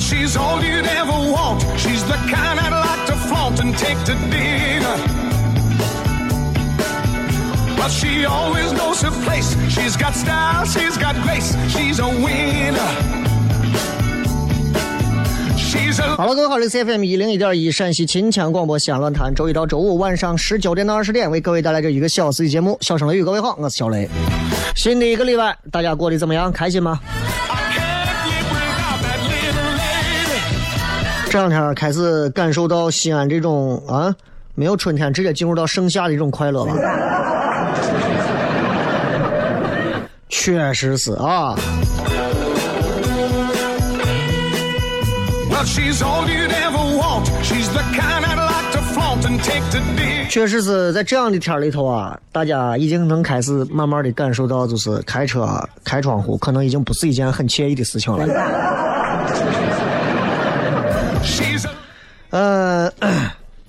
She's all you'd ever want. She's the kind I'd like to flaunt and take to dinner. But she always knows her place. She's got style, she's got grace. She's a winner. She's a 好了，各位好，这是 FM 一零一点一陕西秦腔广播西安论坛，周一到周五晚上十九点到二十点为各位带来这一个小时的节目。小声雷雨，各位好，我是小雷。新的一个礼拜，大家过得怎么样？开心吗？这两天开始感受到西安这种啊，没有春天直接进入到盛夏的一种快乐了。确实是啊.确实是在这样的天里头啊，大家已经能开始慢慢的感受到，就是开车啊开窗户可能已经不是一件很惬意的事情了。呃，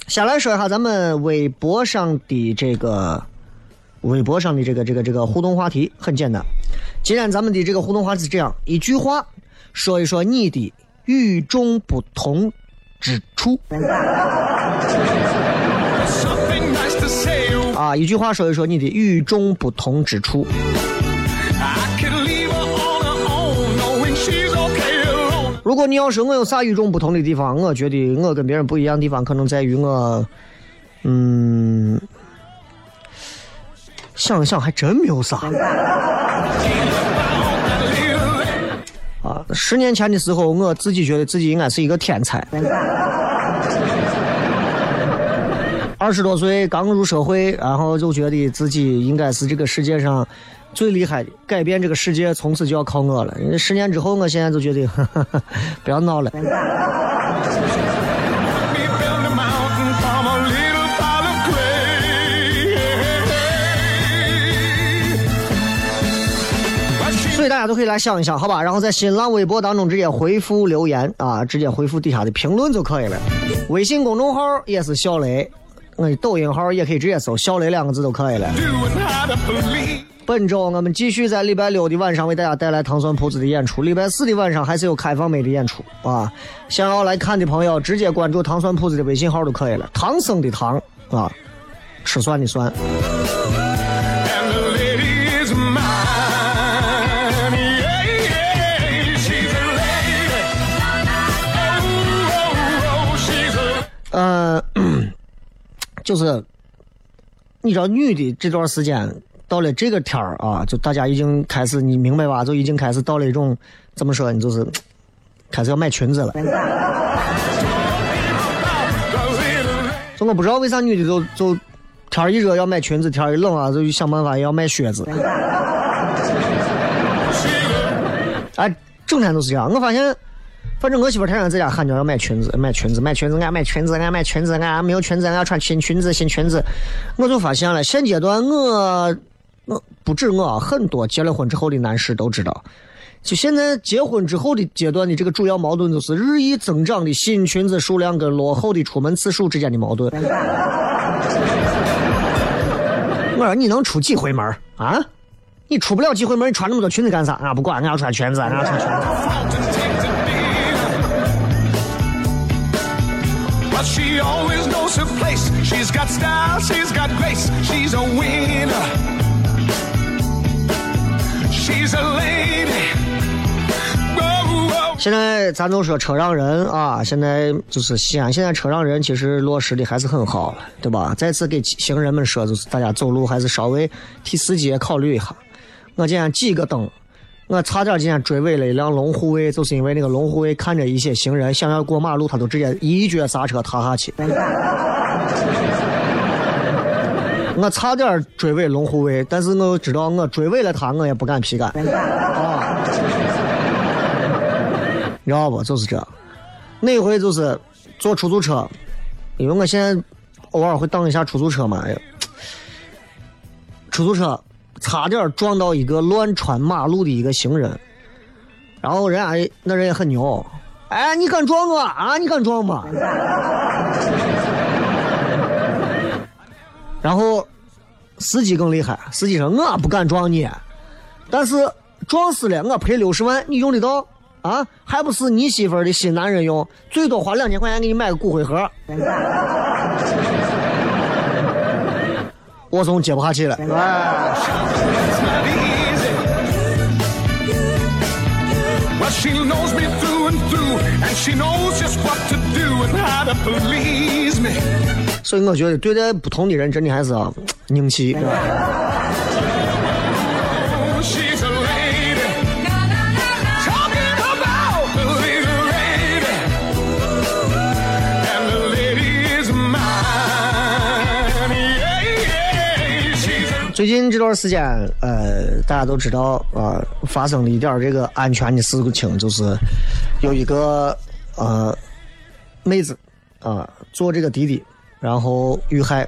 先来说一下咱们微博上的这个微博上的这个这个这个互动话题，很简单。今天咱们的这个互动话题是这样：一句话说一说你的与众不同之处. Oh, 啊，一句话说一说你的与众不同之处。如果你要说我有啥与众不同的地方，我觉得我跟别人不一样的地方，可能在于我，嗯，想想还真没有啥。啊，十年前的时候，我自己觉得自己应该是一个天才。二十多岁刚入社会，然后就觉得自己应该是这个世界上最厉害的，改变这个世界从此就要靠我了。十年之后，我现在就觉得，呵呵呵不要闹了。所以大家都可以来想一想，好吧？然后在新浪微博当中直接回复留言啊，直接回复底下的评论就可以了。微信公众号也是小雷，我的抖音号也可以直接搜“小雷”两个字就可以了。本周我们继续在礼拜六的晚上为大家带来糖蒜铺子的演出，礼拜四的晚上还是有开放麦的演出啊！想要来看的朋友，直接关注糖蒜铺子的微信号就可以了。唐僧的唐啊，吃蒜的蒜。And the lady is mine. Yeah, yeah, she's a lady. Oh, oh, oh, she's a 呃，就是你知道女的这段时间到了这个天儿啊，就大家已经开始，你明白吧？就已经开始到了一种怎么说呢？就是开始要买裙子了。就我不知道为啥女的就就天儿一热要买裙子，天儿一冷啊就想办法要买靴子。哎，整天都是这样。我发现，反正我媳妇天天在家喊叫要买裙子，买裙子，买裙子，俺买裙子，俺买裙子，俺没有裙子，俺要穿新裙子，新裙子。我就发现了，现阶段我我不止我，很多结了婚之后的男士都知道。就现在结婚之后的阶段的这个主要矛盾，就是日益增长的新裙子数量跟落后的出门次数之间的矛盾。我说你能出几回门啊？你出不了几回门，你穿那么多裙子干啥？啊，不管，俺要穿裙子，俺要穿裙子。She always knows her place. She's got style, she's got grace. She's a winner. 现在咱都说车让人啊，现在就是西安，现在车让人其实落实的还是很好，对吧？再次给行人们说，就是大家走路还是稍微替司机也考虑一下。我今天几个灯，我差点今天追尾了一辆龙护卫，就是因为那个龙护卫看着一些行人想要过马路，他都直接一脚刹车踏下去。我差点追尾龙护卫，但是我知道我追尾了他，我也不敢皮干啊。你知道不？就是这，那回就是坐出租车，因为我现在偶尔会当一下出租车嘛。哎出租车差点撞到一个乱穿马路的一个行人，然后人家那人也很牛，哎，你敢撞我啊？你敢撞吗？然后司机更厉害，司机说我不敢撞你，但是撞死了我赔六十万，你用得到？啊，还不是你媳妇的新男人用，最多花两千块钱给你买个骨灰盒。我总接不下去了，所以我觉得对待不同的人，真的还是要拧气。Oh, 最近这段时间，呃，大家都知道啊、发生了一点这个安全的事情，就是有一个呃妹子啊、坐这个滴滴，然后遇害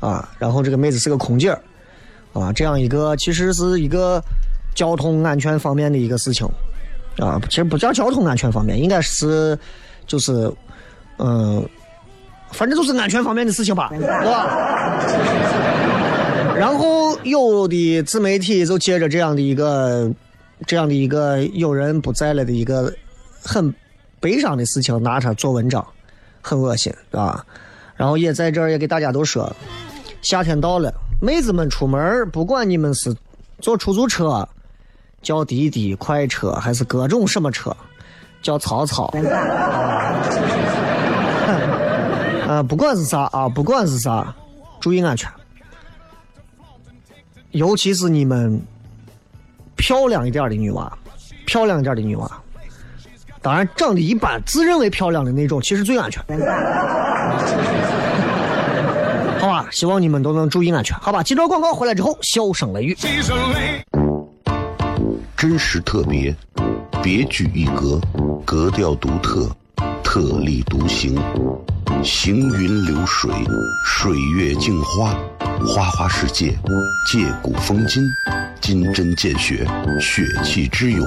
啊，然后这个妹子是个空姐儿啊，这样一个其实是一个交通安全方面的一个事情啊，其实不叫交通安全方面，应该是就是嗯、反正就是安全方面的事情吧，对吧？然后有的自媒体就借着这样的一个、这样的一个有人不在了的一个很悲伤的事情，拿它做文章，很恶心啊。然后也在这儿也给大家都说，夏天到了，妹子们出门，不管你们是坐出租车、叫滴滴、快车，还是各种什么车，叫曹操，啊，不管是啥啊，不管是啥，注意安全。尤其是你们漂亮一点的女娃，漂亮一点的女娃，当然长得一般、自认为漂亮的那种，其实最安全。好吧，希望你们都能注意安全。好吧，接着广告回来之后，笑声雷雨。真实特别，别具一格，格调独特，特立独行，行云流水，水月镜花，花花世界，借古风今，金针见血，血气之勇，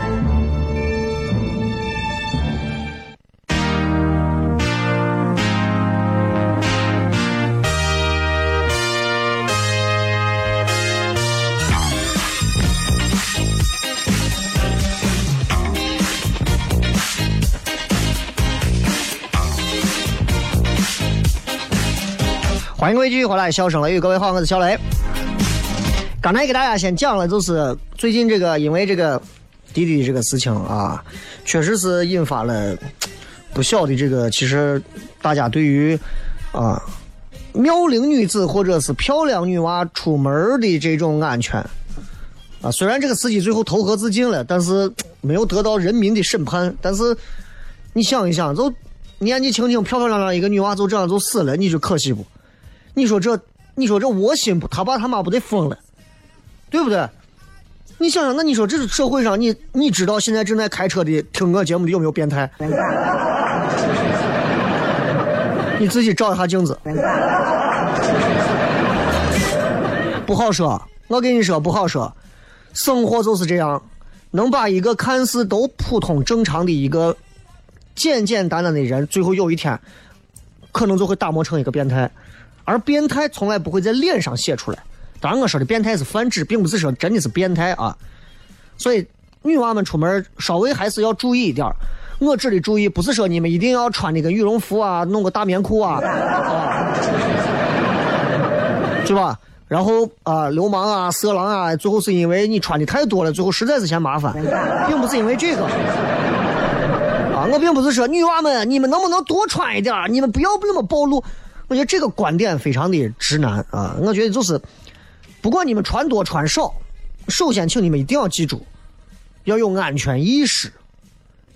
欢迎各位继续回来，笑声雷雨，各位好，我是小雷。刚才给大家先讲了，就是最近这个因为这个滴滴这个事情啊，确实是引发了不小的这个，其实大家对于啊妙龄女子或者是漂亮女娃出门的这种安全啊，虽然这个司机最后投河自尽了，但是没有得到人民的审判。但是你想一想，就年纪轻轻、漂漂亮亮一个女娃就这样就死了，你说可惜不？你说这，你说这窝心不？他爸他妈不得疯了，对不对？你想想，那你说这社会上，你你知道现在正在开车的听我节目的有没有变态？你自己照一下镜子，不好说。我跟你说不好说，生活就是这样，能把一个看似都普通正常的一个简简单单的人，最后有一天可能就会打磨成一个变态。而变态从来不会在脸上写出来。当然，我说的变态是泛指，并不是说真的是变态啊。所以，女娃们出门稍微还是要注意一点。我这里注意，不是说你们一定要穿那个羽绒服啊，弄个大棉裤啊，啊，是吧？然后啊，流氓啊、色狼啊，最后是因为你穿的太多了，最后实在是嫌麻烦，并不是因为这个。啊，我并不是说女娃们，你们能不能多穿一点？你们不要那么暴露。我觉得这个观点非常的直男啊！我觉得就是，不管你们穿多穿少，首先请你们一定要记住，要有安全意识，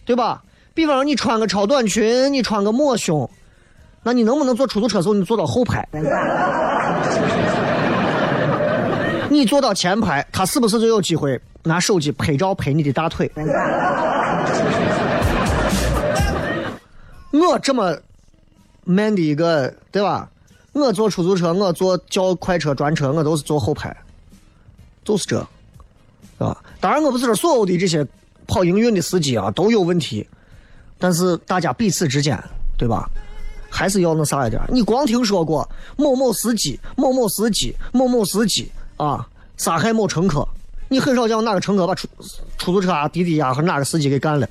对吧？比方说你穿个超短裙，你穿个抹胸，那你能不能坐出租车时候你坐到后排？你坐到前排，他是不是就有机会拿手机拍照拍你的大腿？我这么。慢的一个，对吧？我坐出租车，我坐叫快车、专车，我都是坐后排，就是这，啊。当然，我不是说所有的这些跑营运的司机啊都有问题，但是大家彼此之间，对吧？还是要那啥一点。你光听说过某某司机、某某司机、某某司机啊杀害某乘客，你很少见哪个乘客把出出租车啊、滴滴啊和哪个司机给干了。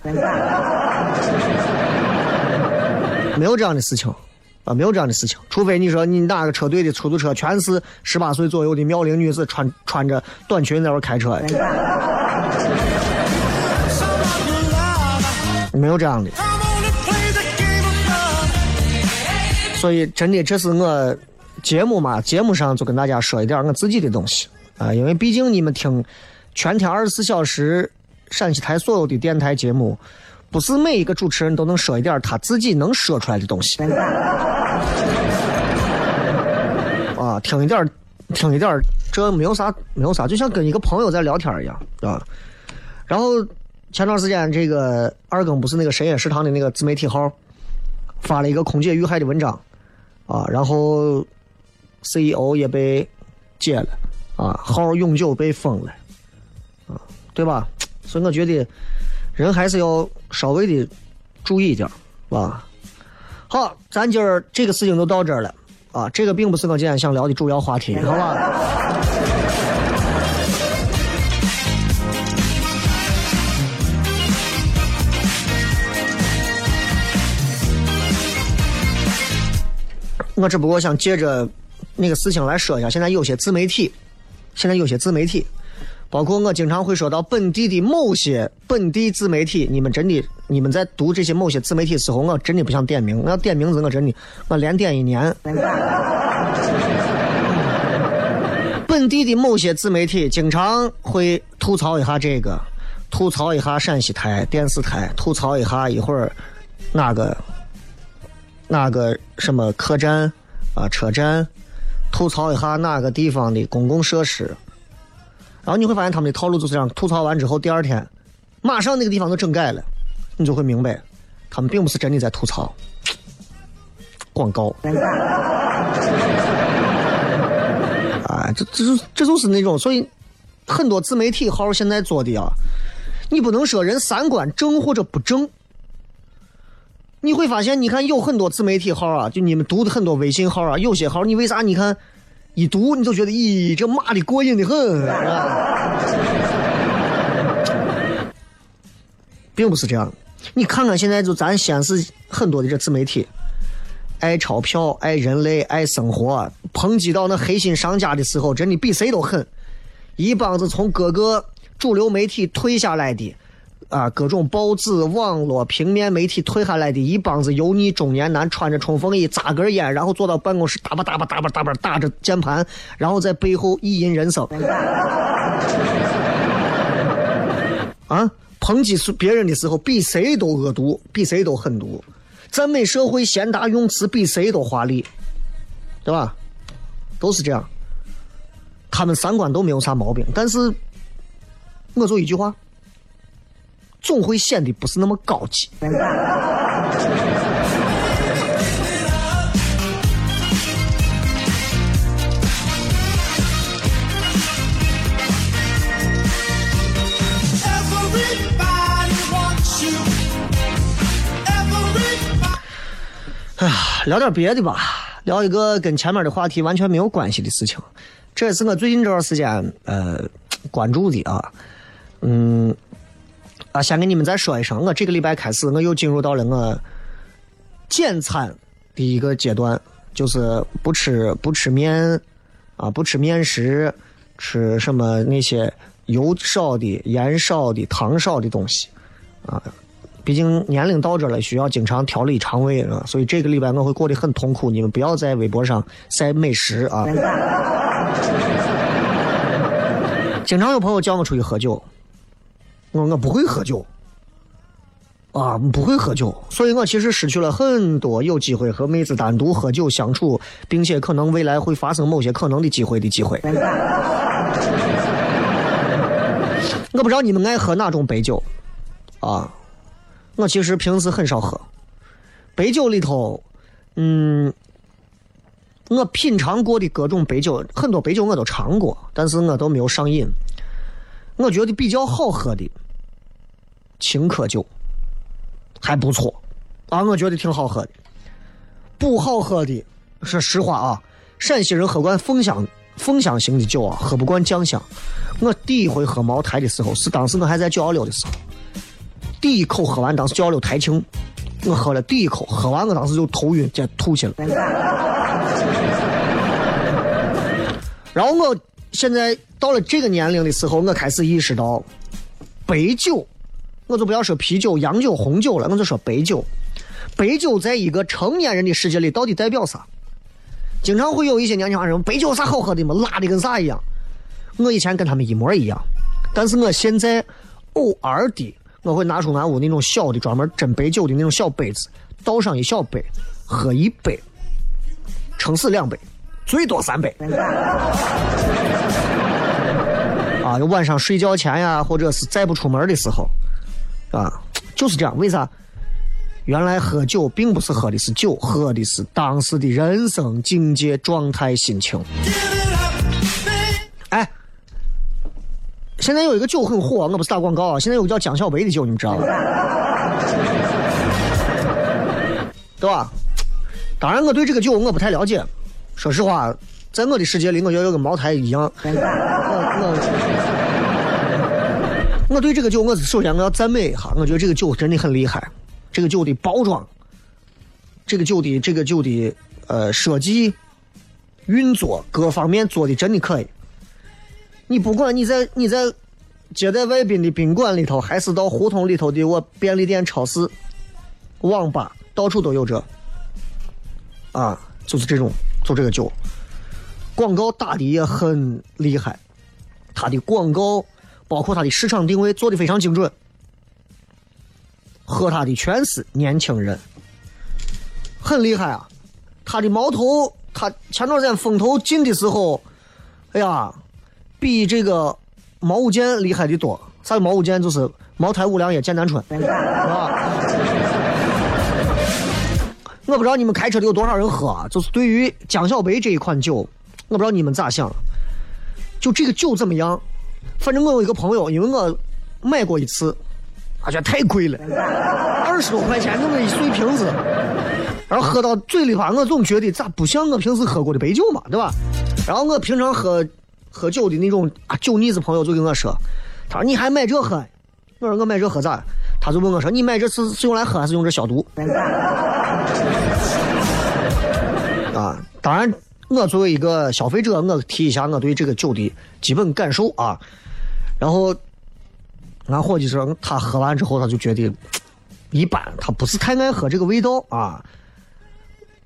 没有这样的事情，啊，没有这样的事情。除非你说你哪个车队的出租车全是十八岁左右的妙龄女子，穿穿着短裙在那开车，没有这样的。所以，真的，这是我节目嘛？节目上就跟大家说一点我自己的东西啊，因为毕竟你们听全天二十四小时陕西台所有的电台节目。不是每一个主持人都能说一点他自己能说出来的东西。啊，听一点听一点这没有啥，没有啥，就像跟一个朋友在聊天一样，啊。然后前段时间这个二更不是那个深夜食堂的那个自媒体号发了一个空姐遇害的文章，啊，然后 CEO 也被解了，啊，号永久被封了，啊，对吧？所以我觉得。人还是要稍微的注意一点，吧？好，咱今儿这个事情就到这儿了啊！这个并不是我今天想聊的主要话题，好吧？我只不过想借着那个事情来说一下，现在有些自媒体，现在有些自媒体。包括我经常会说到本地的某些本地自媒体，你们真的，你们在读这些某些自媒体时候，我真的不想点名，我要点名字，我真的，我连点一年。本地的某些自媒体经常会吐槽一下这个，吐槽一下陕西台电视台，吐槽一下一会儿哪个哪个什么客栈啊车站，吐槽一下哪个地方的公共设施。然后你会发现他们的套路就是这样：吐槽完之后，第二天马上那个地方就整改了，你就会明白，他们并不是真的在吐槽。广告。啊，这这就这就是那种，所以很多自媒体号现在做的啊，你不能说人三观正或者不正。你会发现，你看有很多自媒体号啊，就你们读的很多微信号啊，有些号你为啥你看？一读你就觉得，咦，这骂的过瘾的很，并不是这样。你看看现在就咱西安市很多的这自媒体，爱钞票、爱人类、爱生活，抨击到那黑心商家的时候，真的比谁都狠。一帮子从各个主流媒体退下来的，啊，各种报纸、网络、平面媒体退下来的一帮子油腻中年男，穿着冲锋衣，扎根烟，然后坐到办公室，哒吧哒吧哒吧哒吧打着键盘，然后在背后意淫人生。啊，抨击别人的时候，比谁都恶毒，比谁都狠毒；赞美社会贤达用词，比谁都华丽，对吧？都是这样。他们三观都没有啥毛病，但是，我就一句话，总会显得不是那么高级。哎呀，聊点别的吧，聊一个跟前面的话题完全没有关系的事情。这也是我最近这段时间呃关注的啊，嗯，啊，先给你们再说一声，我这个礼拜开始我又进入到了我减餐的一个阶段，就是不吃不吃面啊，不吃面食，吃什么那些油少的、盐少的、糖少的东西啊。毕竟年龄到这了，需要经常调理肠胃啊，所以这个礼拜我会过得很痛苦。你们不要在微博上晒美食啊。经常有朋友叫我出去喝酒，我我不会喝酒，啊，不会喝酒，所以我其实失去了很多有机会和妹子单独喝酒相处，并且可能未来会发生某些可能的机会的机会。我不知道你们爱喝哪种白酒，啊。我其实平时很少喝，白酒里头，嗯，我品尝过的各种白酒，很多白酒我都尝过，但是我都没有上瘾。我觉得比较好喝的青稞酒还不错，啊，我觉得挺好喝的。不好喝的，说实话啊，陕西人喝惯凤香凤香型的酒啊，喝不惯酱香。我第一回喝茅台的时候，是当时我还在九幺六的时候。第一口喝完，当时叫了台庆，我喝了第一口，喝完我当时就头晕，接吐去了。然后我现在到了这个年龄的时候，我开始意识到，白酒，我就不要说啤酒、洋酒、红酒了，我就说白酒。白酒在一个成年人的世界里到底代表啥？经常会有一些年轻人白酒啥好喝的嘛，辣的跟啥一样。我以前跟他们一模一样，但是我现在偶尔的。我会拿出俺屋那种小的专门斟白酒的那种小杯子，倒上一小杯，喝一杯，撑死两杯，最多三杯。啊，晚上睡觉前呀，或者是再不出门的时候，啊，就是这样。为啥？原来喝酒并不是喝的是酒，喝的是当时的人生境界、状态、心情。哎现在有一个酒很火，我不是打广告啊。现在有个叫江小白的酒，你们知道吗？对吧？当然，我对这个酒我不太了解。说实话，在我的世界里，我觉得跟茅台一样。我 我我对这个酒，我是首先我要赞美一下，我觉得这个酒真的很厉害。这个酒的包装，这个酒的这个酒的呃设计、运作各方面做的真的可以。你不管你在你在接待外宾的宾馆里头，还是到胡同里头的我便利店、超市、网吧，到处都有这，啊，就是这种做这个酒，广告打的也很厉害，它的广告包括它的市场定位做的非常精准，喝它的全是年轻人，很厉害啊，它的矛头，它前段时间风头劲的时候，哎呀。比这个茅五剑厉害的多。啥叫茅五剑？就是茅台、五粮液、剑南春，是吧？我不知道你们开车的有多少人喝啊？就是对于江小白这一款酒，我不知道你们咋想。就这个酒怎么样？反正我有一个朋友，因为我买过一次，而且太贵了，二十多块钱那么一碎瓶子，然后喝到嘴里话，我总觉得咋不像我平时喝过的白酒嘛，对吧？然后我平常喝。喝酒的那种啊酒腻子朋友就跟我说，他说你还买这喝？我说我买这喝咋？他就问我说你买这是是用来喝还是用这消毒？啊，当然，我作为一个消费者，我提一下我对这个酒的基本感受啊。然后，俺伙计说，他喝完之后他就觉得一般，他不是太爱喝这个味道啊。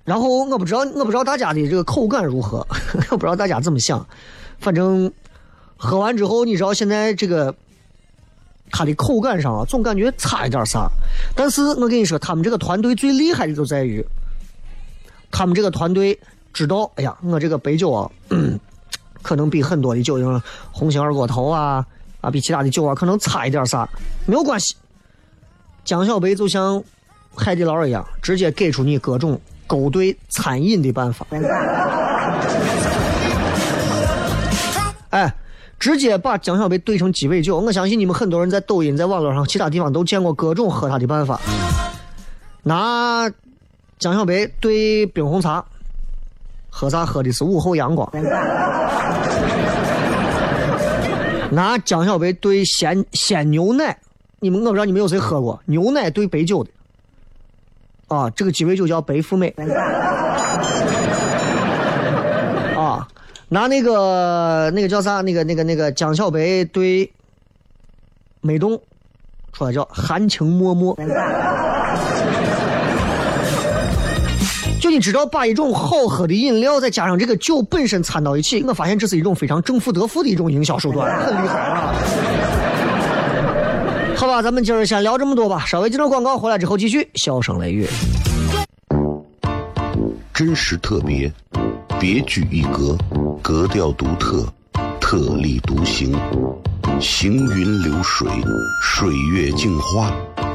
然后我不知道，我不知道大家的这个口感如何，我不知道大家怎么想。反正喝完之后，你知道现在这个它的口感上啊，总感觉差一点啥。但是我跟你说，他们这个团队最厉害的就在于，他们这个团队知道，哎呀，我这个白酒啊，可能比很多的酒，像红星二锅头啊啊，比其他的酒啊可能差一点啥，没有关系。江小白就像海底捞一样，直接给出你各种。勾兑餐饮的办法，哎，直接把江小白兑成鸡尾酒。我相信你们很多人在抖音、在网络上、其他地方都见过各种喝它的办法。拿江小白兑冰红茶，喝啥？喝的是午后阳光。拿江小白兑鲜鲜牛奶，你们我不知道你们有谁喝过牛奶兑白酒的。啊，这个鸡尾酒叫白富美。啊，拿那个那个叫啥？那个那个那个江小白对美冻，出来叫含情脉脉。就你知道，把一种好喝的饮料再加上这个酒本身掺到一起，我发现这是一种非常正负得负的一种营销手段，很厉害啊。好吧，咱们今儿先聊这么多吧。稍微进入广告，回来之后继续。笑声雷雨，真实特别，别具一格，格调独特，特立独行，行云流水，水月镜花，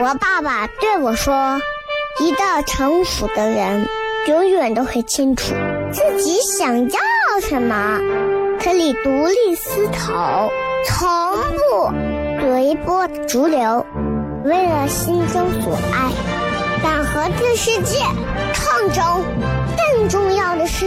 我爸爸对我说：“一个成熟的人，永远都会清楚自己想要什么，可以独立思考，从不随波逐流，为了心中所爱，敢和这世界抗争。更重要的是，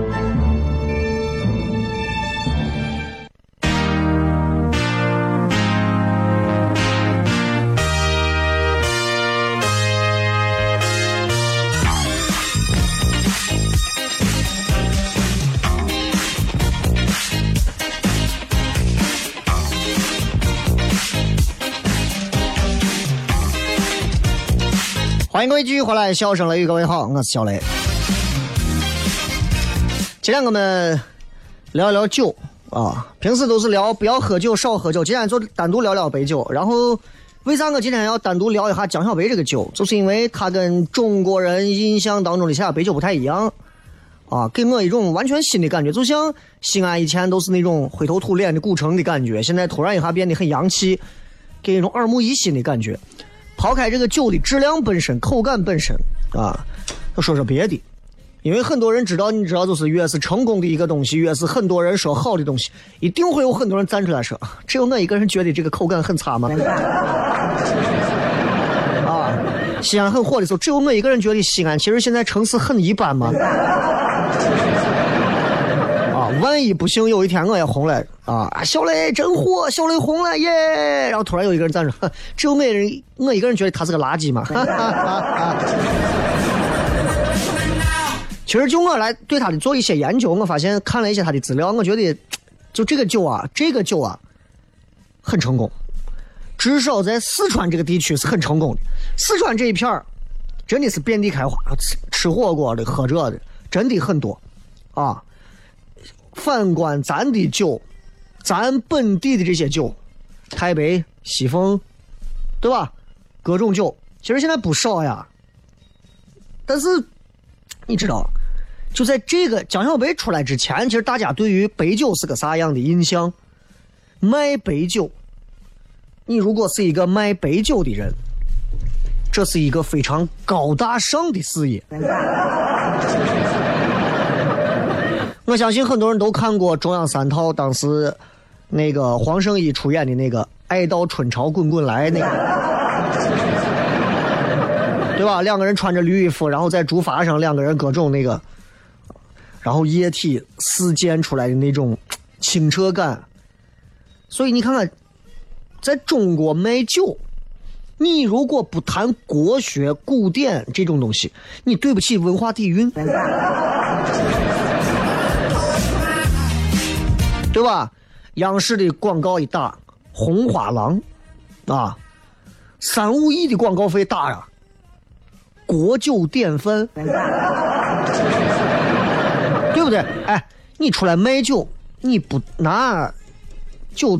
欢迎各位继续回来，笑声雷雨，各位好，我是小雷。今天我们聊一聊酒啊，平时都是聊不要喝酒，少喝酒。今天就单独聊聊白酒。然后，为啥我今天要单独聊一下江小白这个酒？就是因为它跟中国人印象当中的其他白酒不太一样啊，给我一种完全新的感觉。就像西安以前都是那种灰头土脸的古城的感觉，现在突然一下变得很洋气，给一种耳目一新的感觉。抛开这个酒的质量本身、口感本身啊，要说说别的，因为很多人知道，你知道，就是越是成功的一个东西，越是很多人说好的东西，一定会有很多人站出来说，只有我一个人觉得这个口感很差吗？啊，西安很火的时候，只有我一个人觉得西安其实现在城市很一般吗？万一不幸有一天我也红了啊！小雷真火，小雷红了耶！然后突然有一个人站着，只有每人我一个人觉得他是个垃圾嘛。其实就我来对他的做一些研究，我发现看了一些他的资料，我觉得就这个酒啊，这个酒啊很成功，至少在四川这个地区是很成功的。四川这一片儿真的是遍地开花，吃吃火锅的、喝这的真的很多啊。反观咱的酒，咱本地的这些酒，太白、西凤，对吧？各种酒，其实现在不少呀。但是你知道，就在这个江小白出来之前，其实大家对于白酒是个啥样的印象？卖白酒，你如果是一个卖白酒的人，这是一个非常高大上的事业。我相信很多人都看过中央三套当时那个黄圣依出演的那个《爱到春潮滚滚来》那个，对吧？两个人穿着绿衣服，然后在竹筏上，两个人各种那个，然后液体四溅出来的那种清澈感。所以你看看，在中国卖酒，你如果不谈国学古典这种东西，你对不起文化底蕴。对吧？央视的广告一打，红花郎，啊，三五亿的广告费打呀，国酒典范，对不对？哎，你出来卖酒，你不拿酒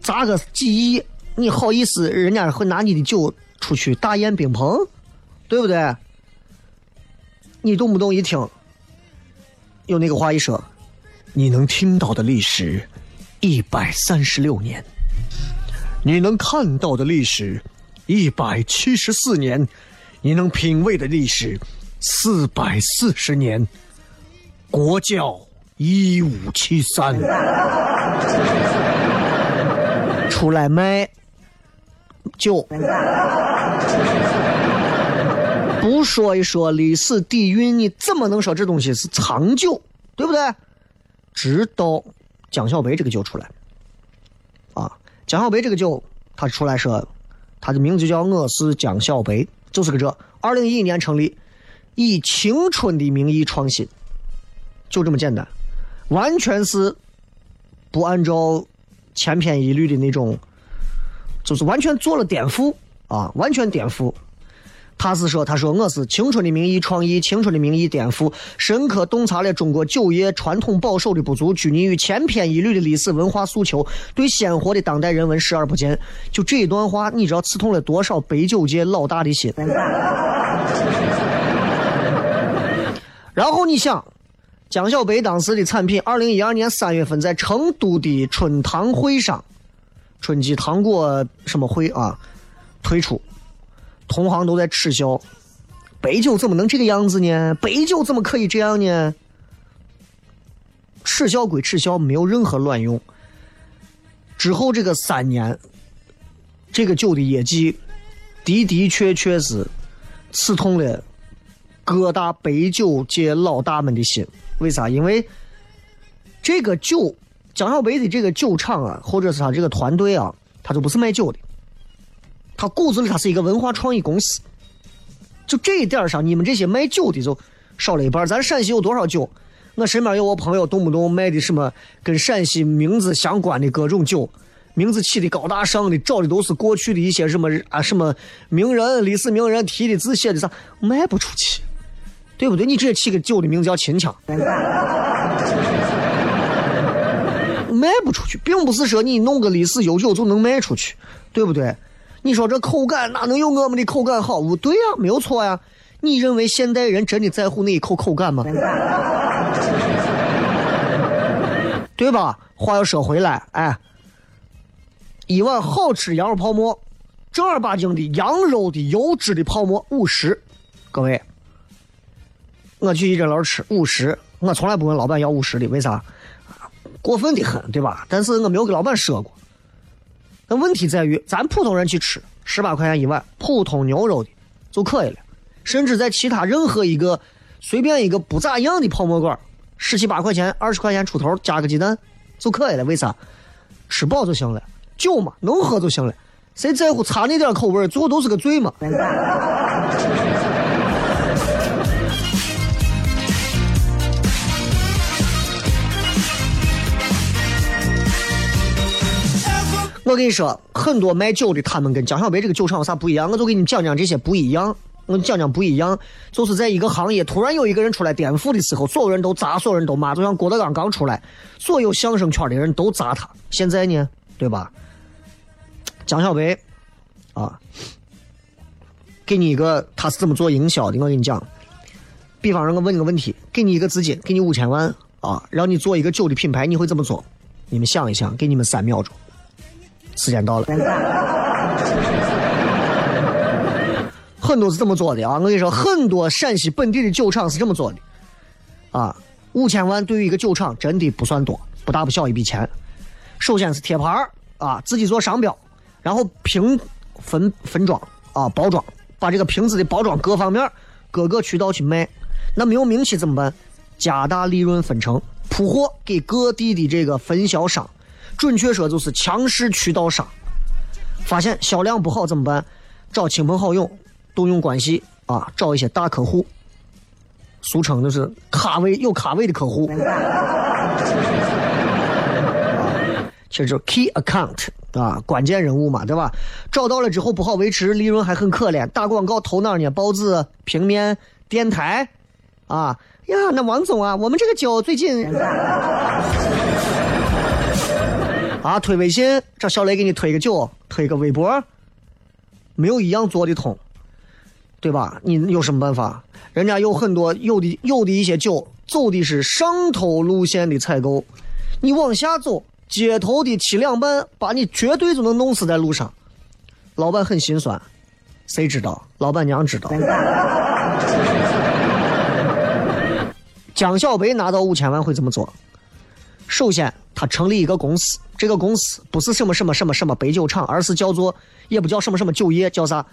砸个几亿，你好意思？人家会拿你的酒出去大宴宾朋，对不对？你动不动一听，有那个话一说。你能听到的历史，一百三十六年；你能看到的历史，一百七十四年；你能品味的历史，四百四十年。国窖一五七三，出来卖酒，不说一说历史底蕴，你怎么能说这东西是长久？对不对？直到江小白这个酒出来，啊，江小白这个酒，他出来说，他的名字叫我是江小白，就是个这。二零一一年成立，以青春的名义创新，就这么简单，完全是不按照千篇一律的那种，就是完全做了颠覆啊，完全颠覆。他是说：“他说我是青春的名义创意，青春的名义颠覆，深刻洞察了中国酒业传统保守的不足，拘泥于千篇一律的历史文化诉求，对鲜活的当代人文视而不见。”就这一段话，你知道刺痛了多少白酒界老大的心？然后你想，江小白当时的产品，二零一二年三月份在成都的春堂会上，春季糖果什么会啊，推出。同行都在耻笑，白酒怎么能这个样子呢？白酒怎么可以这样呢？耻笑归耻笑，没有任何卵用。之后这个三年，这个酒的业绩的的确确是刺痛了各大白酒界老大们的心。为啥？因为这个酒，江小白的这个酒厂啊，或者是他这个团队啊，他就不是卖酒的。他骨子里他是一个文化创意公司，就这一点上，你们这些卖酒的就少了一半。咱陕西有多少酒？我身边有我朋友，动不动卖的什么跟陕西名字相关的各种酒，名字起的高大上的，找的都是过去的一些什么啊什么名人、历史名人题的字写的啥，卖不出去，对不对？你直接起个酒的名字叫秦腔，卖不出去，并不是说你弄个历史悠久就能卖出去，对不对？你说这口感哪能有我们的口感好？不对呀，没有错呀。你认为现代人真的在乎那一口口感吗？对吧？话又说回来，哎，一碗好吃羊肉泡馍，正儿八经的羊肉的油脂的泡馍五十，各位，我去一诊楼吃五十，我从来不问老板要五十的，为啥？过分的很，对吧？但是我没有给老板说过。但问题在于，咱普通人去吃十八块钱一碗普通牛肉的就可以了，甚至在其他任何一个随便一个不咋样的泡馍馆，十七八块钱、二十块钱出头加个鸡蛋就可以了。为啥？吃饱就行了，酒嘛能喝就行了，谁在乎差那点口味，最后都是个醉嘛。我跟你说，很多卖酒的，他们跟江小白这个酒厂有啥不一样？我就给你讲讲这些不一样。我讲讲不一样，就是在一个行业突然有一个人出来颠覆的时候，所有人都砸，所有人都骂。就像郭德纲刚出来，所有相声圈的人都砸他。现在呢，对吧？江小白啊，给你一个他是怎么做营销的？我跟你讲，比方说我问你个问题，给你一个资金，给你五千万啊，让你做一个酒的品牌，你会怎么做？你们想一想，给你们三秒钟，时间到了。很多是这么做的啊！我跟你说，很多陕西本地的酒厂是这么做的啊。五千万对于一个酒厂真的不算多，不大不小一笔钱。首先是贴牌啊，自己做商标，然后瓶分分装啊，包装，把这个瓶子的包装各方面各个渠道去卖。那没有名气怎么办？加大利润分成，铺货给各地的这个分销商，准确说就是强势渠道商。发现销量不好怎么办？找亲朋好友，动用关系啊，找一些大客户，俗称就是卡位有卡位的客户。其实就是 key account 啊，关键人物嘛，对吧？找到了之后不好维持，利润还很可怜。打广告投哪呢？报纸、平面、电台，啊呀，那王总啊，我们这个酒最近啊，推微信，这小雷给你推个酒，推个微博，没有一样做得通，对吧？你有什么办法？人家有很多有的有的一些酒走的是上头路线的采购，你往下走。街头的七两半，把你绝对就能弄死在路上。老板很心酸，谁知道？老板娘知道。江小白拿到五千万会怎么做？首先，他成立一个公司，这个公司不是什么什么什么什么白酒厂，而是叫做也不叫什么什么酒业，叫啥？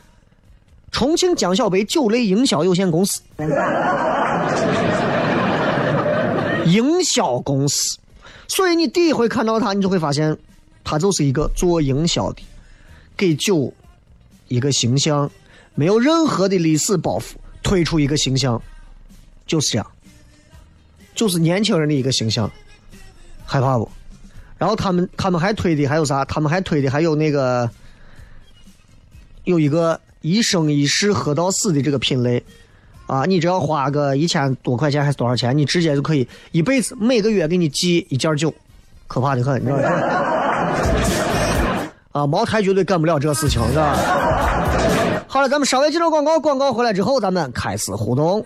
重庆江小白酒类营销有限公司。营销公司。所以你第一回看到他，你就会发现，他就是一个做营销的，给酒一个形象，没有任何的历史包袱，推出一个形象，就是这样，就是年轻人的一个形象，害怕不？然后他们他们还推的还有啥？他们还推的还有那个，有一个一生一世喝到死的这个品类。啊，你只要花个一千多块钱还是多少钱，你直接就可以一辈子每个月给你寄一件酒，可怕的很，你知道吗？啊，茅台绝对干不了这事情，是吧？好了，咱们稍微进入广告，广告回来之后，咱们开始互动。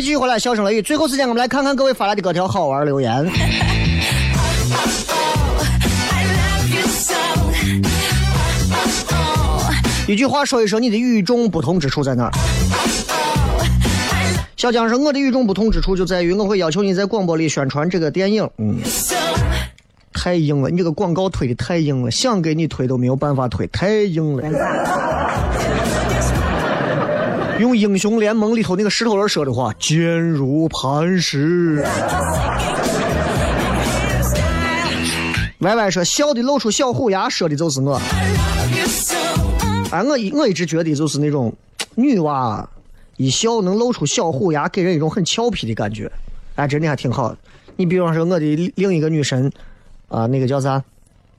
继续回来，笑声雷雨。最后时间，我们来看看各位发来的各条好玩留言。一句话说一说你的与众不同之处在哪儿？小江说：“我的与众不同之处就在于我会要求你在广播里宣传这个电影。”嗯，太硬了，你这个广告推的太硬了，想给你推都没有办法推，太硬了。用《英雄联盟》里头那个石头人说的话：“坚如磐石。” Y Y 说：“笑的露出小虎牙，说的就是我。”哎，我一我一直觉得就是那种女娃一笑能露出小虎牙，给人一种很俏皮的感觉。哎，真的还挺好。你比方说我的另一个女神啊，那个叫啥？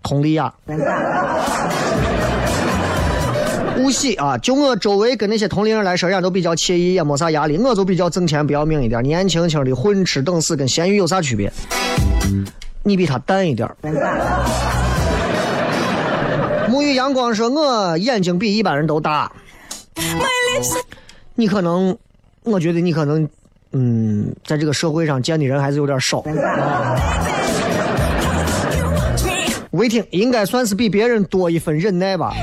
佟丽娅。不喜啊，就我周围跟那些同龄人来说，人家都比较惬意，也没啥压力。我就比较挣钱不要命一点，年轻轻的混吃等死，跟咸鱼有啥区别？你比他淡一点。沐浴阳光说：“我眼睛比一般人都大。”你可能，我觉得你可能嗯，在这个社会上见的人还是有点少。啊魏听应该算是比别人多一份忍耐吧。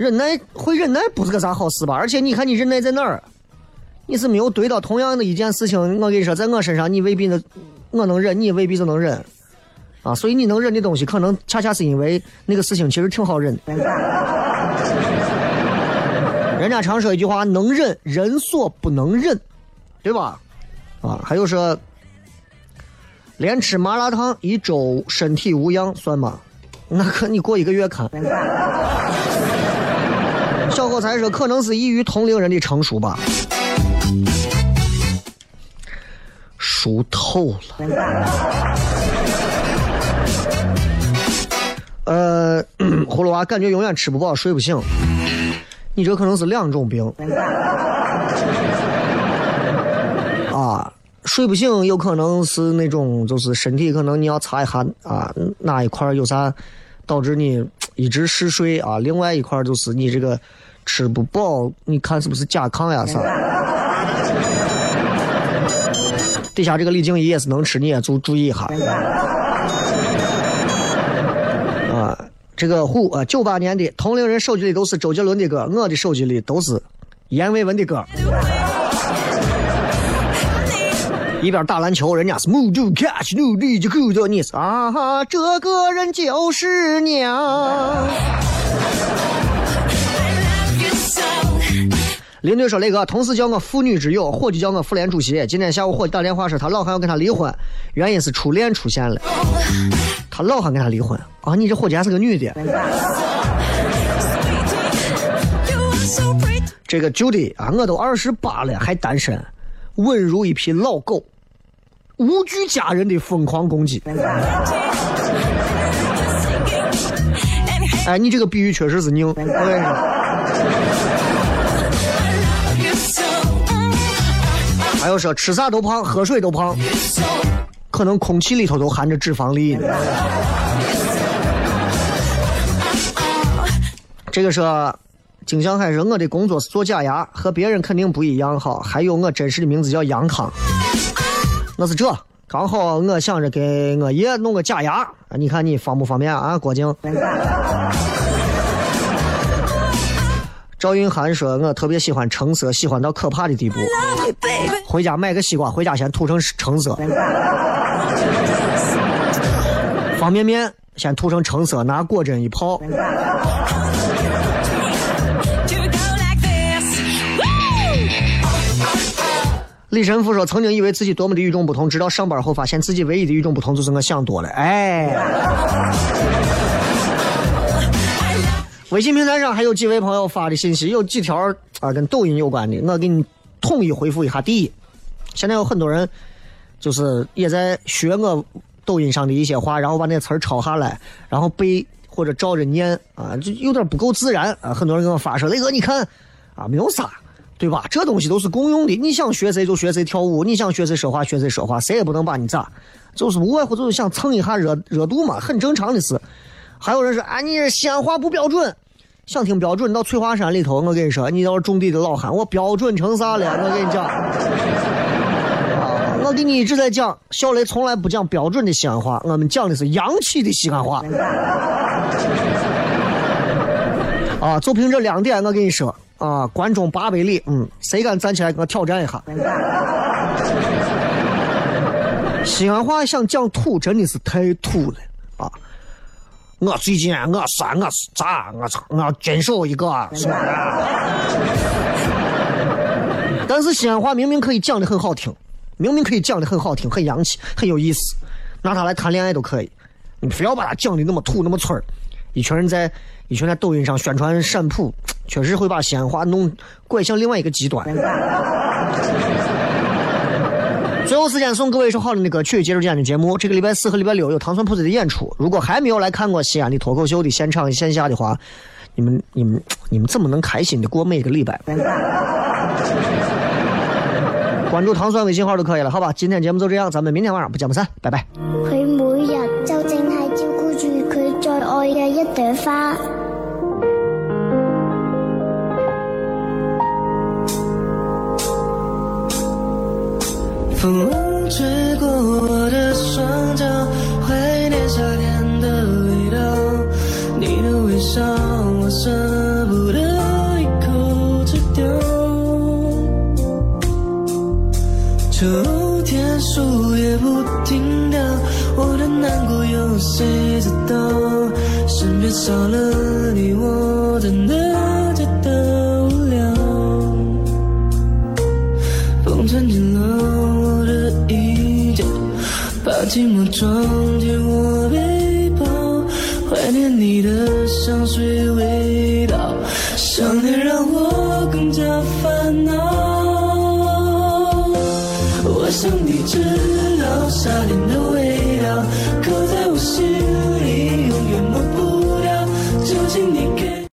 忍耐会忍耐不是个啥好事吧？而且你看你忍耐在哪儿？你是没有对到同样的一件事情，我跟你说，在我身上你未必能，我能忍，你未必就能忍。啊，所以你能忍的东西，可能恰恰是因为那个事情其实挺好忍。人家常说一句话：“能忍，人所不能忍”，对吧？啊，还有说，连吃麻辣烫一周身体无恙算吗？那可你过一个月看。小伙才说，可能是异于同龄人的成熟吧。熟透了。呃，葫芦娃感觉永远吃不饱睡不醒，你这可能是两种病。啊，睡不醒有可能是那种，就是身体可能你要查一下啊哪一块有啥导致你一直嗜睡啊，另外一块就是你这个吃不饱，你看是不是甲亢呀啥？底下这个李静怡也是能吃，你也注注意一下。啊，这个虎啊，九八年的同龄人手机里都是周杰伦的歌，我的手机里都是阎维文的歌。一边打篮球，人家是 move to catch，努力就够着你是啊哈，这个人就是娘。林队说：“雷哥，同事叫我妇女之友，伙计叫我妇联主席。今天下午伙计打电话说，他老汉要跟他离婚，原因是初恋出现了。他老汉跟他离婚啊？你这伙计还是个女的？这个 Judy 啊，我都二十八了还单身，稳如一匹老狗，无惧家人的疯狂攻击。哎，你这个比喻确实是硬，我跟你说。”还有说吃啥都胖，喝水都胖，可能空气里头都含着脂肪粒呢。这个说，金向海说我的工作是做假牙，和别人肯定不一样哈。还有我真实的名字叫杨康，我是这，刚好我想着给我爷弄个假牙，你看你方不方便啊？郭靖。赵云涵说：“我特别喜欢橙色，喜欢到可怕的地步。回家买个西瓜，回家先涂成橙色。方便面先涂成橙色，拿果针一泡。”李神父说：“曾经以为自己多么的与众不同，直到上班后发现自己唯一的与众不同就是我想多了。”哎。微信平台上还有几位朋友发的信息，有几条啊跟抖音有关的，我给你统一回复一下。第一，现在有很多人就是也在学我抖音上的一些话，然后把那词儿抄下来，然后背或者照着念啊，就有点不够自然啊。很多人给我发说：“雷哥，你看啊，没有啥，对吧？这东西都是共用的，你想学谁就学谁跳舞，你想学谁说话学谁说话，谁也不能把你咋，就是无外乎就是想蹭一下热热度嘛，很正常的事。”还有人说：“啊，你这西安话不标准，想听标准到翠华山里头。我跟你说，你要是种地的老汉，我标准成啥了？我跟你讲，啊，我给你一直在讲，小雷从来不讲标准的西安话，我们讲的是洋气的西安话。啊，就凭这两点，我跟你说，啊，关中八百里，嗯，谁敢站起来跟我挑战一下？西安话想讲土，真的是太土了啊！我最近我说我是咋我操我要坚守一个，但是西安话明明可以讲的很好听，明明可以讲的很好听，很洋气，很有意思，拿它来谈恋爱都可以。你非要把它讲的那么土那么村儿，一群人在一群在抖音上宣传陕普，确实会把西安话弄拐向另外一个极端。最后时间送各位一首好听的歌曲，接着今天的节目。这个礼拜四和礼拜六有糖蒜铺子的演出，如果还没有来看过西安的脱口秀的现场线下的话，你们、你们、你们怎么能开心的过每个礼拜？关注糖蒜微信号就可以了，好吧？今天节目就这样，咱们明天晚上不见不散，拜拜。佢每日就淨係照顧住佢最愛嘅一朵花。风吹过我的双脚，怀念夏天的味道。你的微笑，我舍不得一口吃掉。秋天树叶不停掉，我的难过有谁知道？身边少了你，我把寂寞装进我背包，怀念你的香水味道，想念让我更加烦恼。我想你知道夏天的